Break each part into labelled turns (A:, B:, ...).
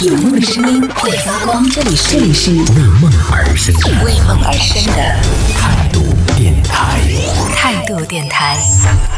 A: 有梦的声音会发光，这里是
B: 为梦而生。的
A: 为梦而生的。
B: 态度电台。
A: 态度电台。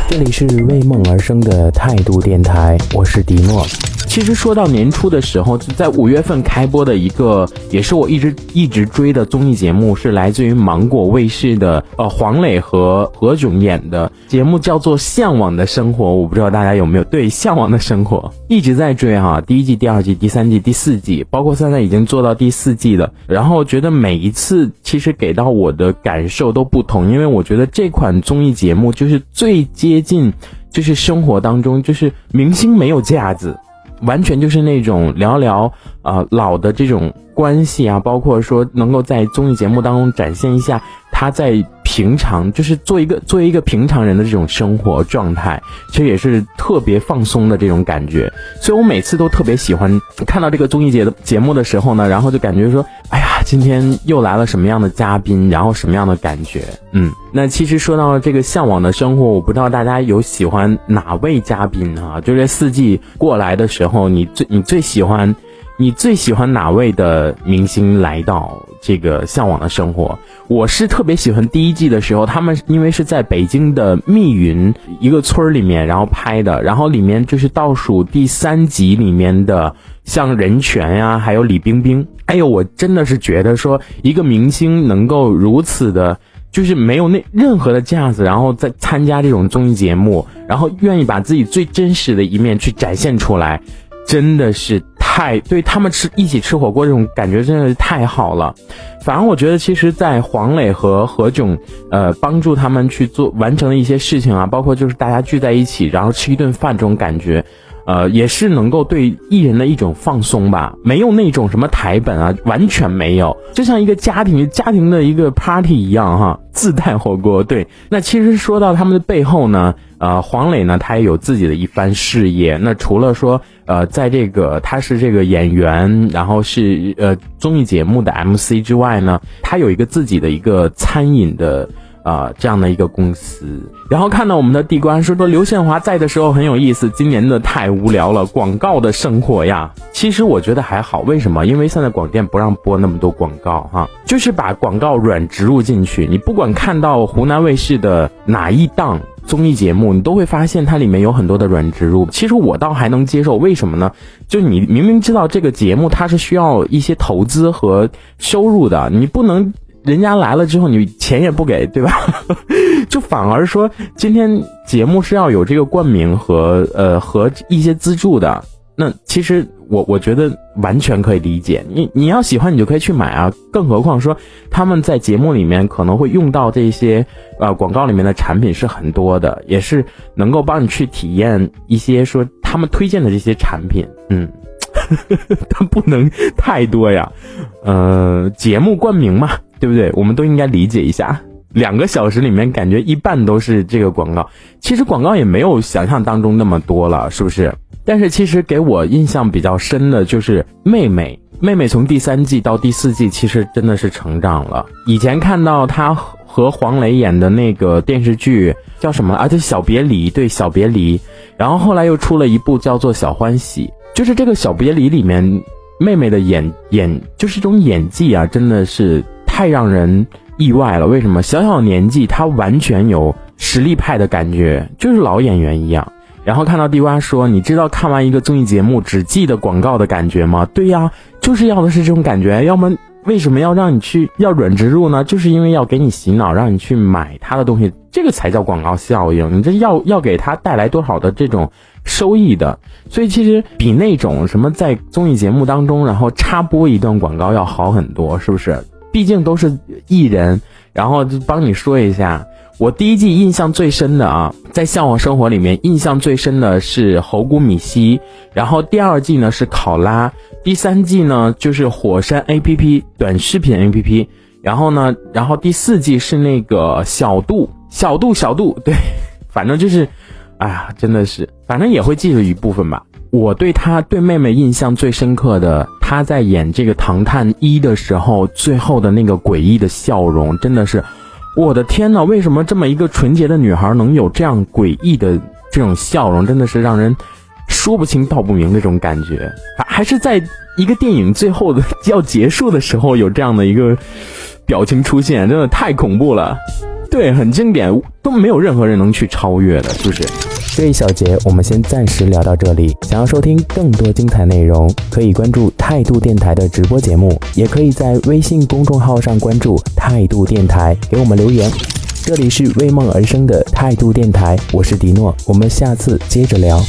C: 这里是为梦而生的态度电台，我是迪诺。其实说到年初的时候，在五月份开播的一个，也是我一直一直追的综艺节目，是来自于芒果卫视的，呃，黄磊和何炅演的节目，叫做《向往的生活》。我不知道大家有没有对《向往的生活》一直在追哈，第一季、第二季、第三季、第四季，包括现在已经做到第四季了。然后觉得每一次其实给到我的感受都不同，因为我觉得这款综艺节目就是最接近，就是生活当中，就是明星没有架子。完全就是那种聊聊啊老的这种关系啊，包括说能够在综艺节目当中展现一下他在平常就是做一个作为一个平常人的这种生活状态，其实也是特别放松的这种感觉。所以我每次都特别喜欢看到这个综艺节的节目的时候呢，然后就感觉说，哎呀，今天又来了什么样的嘉宾，然后什么样的感觉？嗯，那其实说到这个向往的生活，我不知道大家有喜欢哪位嘉宾啊？就这四季过来的时候，你最你最喜欢。你最喜欢哪位的明星来到这个向往的生活？我是特别喜欢第一季的时候，他们因为是在北京的密云一个村儿里面，然后拍的，然后里面就是倒数第三集里面的像任泉呀，还有李冰冰。哎呦，我真的是觉得说一个明星能够如此的，就是没有那任何的架子，然后再参加这种综艺节目，然后愿意把自己最真实的一面去展现出来，真的是。太对他们吃一起吃火锅这种感觉真的是太好了，反而我觉得其实，在黄磊和何炅呃帮助他们去做完成的一些事情啊，包括就是大家聚在一起，然后吃一顿饭这种感觉，呃，也是能够对艺人的一种放松吧，没有那种什么台本啊，完全没有，就像一个家庭家庭的一个 party 一样哈，自带火锅。对，那其实说到他们的背后呢。呃，黄磊呢，他也有自己的一番事业。那除了说，呃，在这个他是这个演员，然后是呃综艺节目的 MC 之外呢，他有一个自己的一个餐饮的啊这样的一个公司。然后看到我们的地官说说刘宪华在的时候很有意思，今年的太无聊了，广告的生活呀。其实我觉得还好，为什么？因为现在广电不让播那么多广告哈，就是把广告软植入进去。你不管看到湖南卫视的哪一档。综艺节目，你都会发现它里面有很多的软植入。其实我倒还能接受，为什么呢？就你明明知道这个节目它是需要一些投资和收入的，你不能人家来了之后你钱也不给，对吧？就反而说今天节目是要有这个冠名和呃和一些资助的。那其实我我觉得完全可以理解，你你要喜欢你就可以去买啊，更何况说他们在节目里面可能会用到这些呃广告里面的产品是很多的，也是能够帮你去体验一些说他们推荐的这些产品，嗯，但不能太多呀，呃，节目冠名嘛，对不对？我们都应该理解一下，两个小时里面感觉一半都是这个广告，其实广告也没有想象当中那么多了，是不是？但是其实给我印象比较深的就是妹妹，妹妹从第三季到第四季，其实真的是成长了。以前看到她和黄磊演的那个电视剧叫什么？啊，对，小别离，对，小别离。然后后来又出了一部叫做小欢喜，就是这个小别离里面，妹妹的演演就是这种演技啊，真的是太让人意外了。为什么？小小年纪他完全有实力派的感觉，就是老演员一样。然后看到地瓜说：“你知道看完一个综艺节目只记得广告的感觉吗？”对呀，就是要的是这种感觉。要么为什么要让你去要软植入呢？就是因为要给你洗脑，让你去买他的东西，这个才叫广告效应。你这要要给他带来多少的这种收益的？所以其实比那种什么在综艺节目当中然后插播一段广告要好很多，是不是？毕竟都是艺人，然后就帮你说一下。我第一季印象最深的啊，在《向往生活》里面印象最深的是猴姑米西，然后第二季呢是考拉，第三季呢就是火山 A P P 短视频 A P P，然后呢，然后第四季是那个小度小度小度，对，反正就是，哎呀，真的是，反正也会记住一部分吧。我对他对妹妹印象最深刻的，他在演这个《唐探一》的时候，最后的那个诡异的笑容，真的是。我的天呐，为什么这么一个纯洁的女孩能有这样诡异的这种笑容？真的是让人说不清道不明那种感觉。还是在一个电影最后的要结束的时候有这样的一个表情出现，真的太恐怖了。对，很经典，都没有任何人能去超越的，是不是？这一小节我们先暂时聊到这里。想要收听更多精彩内容，可以关注态度电台的直播节目，也可以在微信公众号上关注态度电台，给我们留言。这里是为梦而生的态度电台，我是迪诺，我们下次接着聊。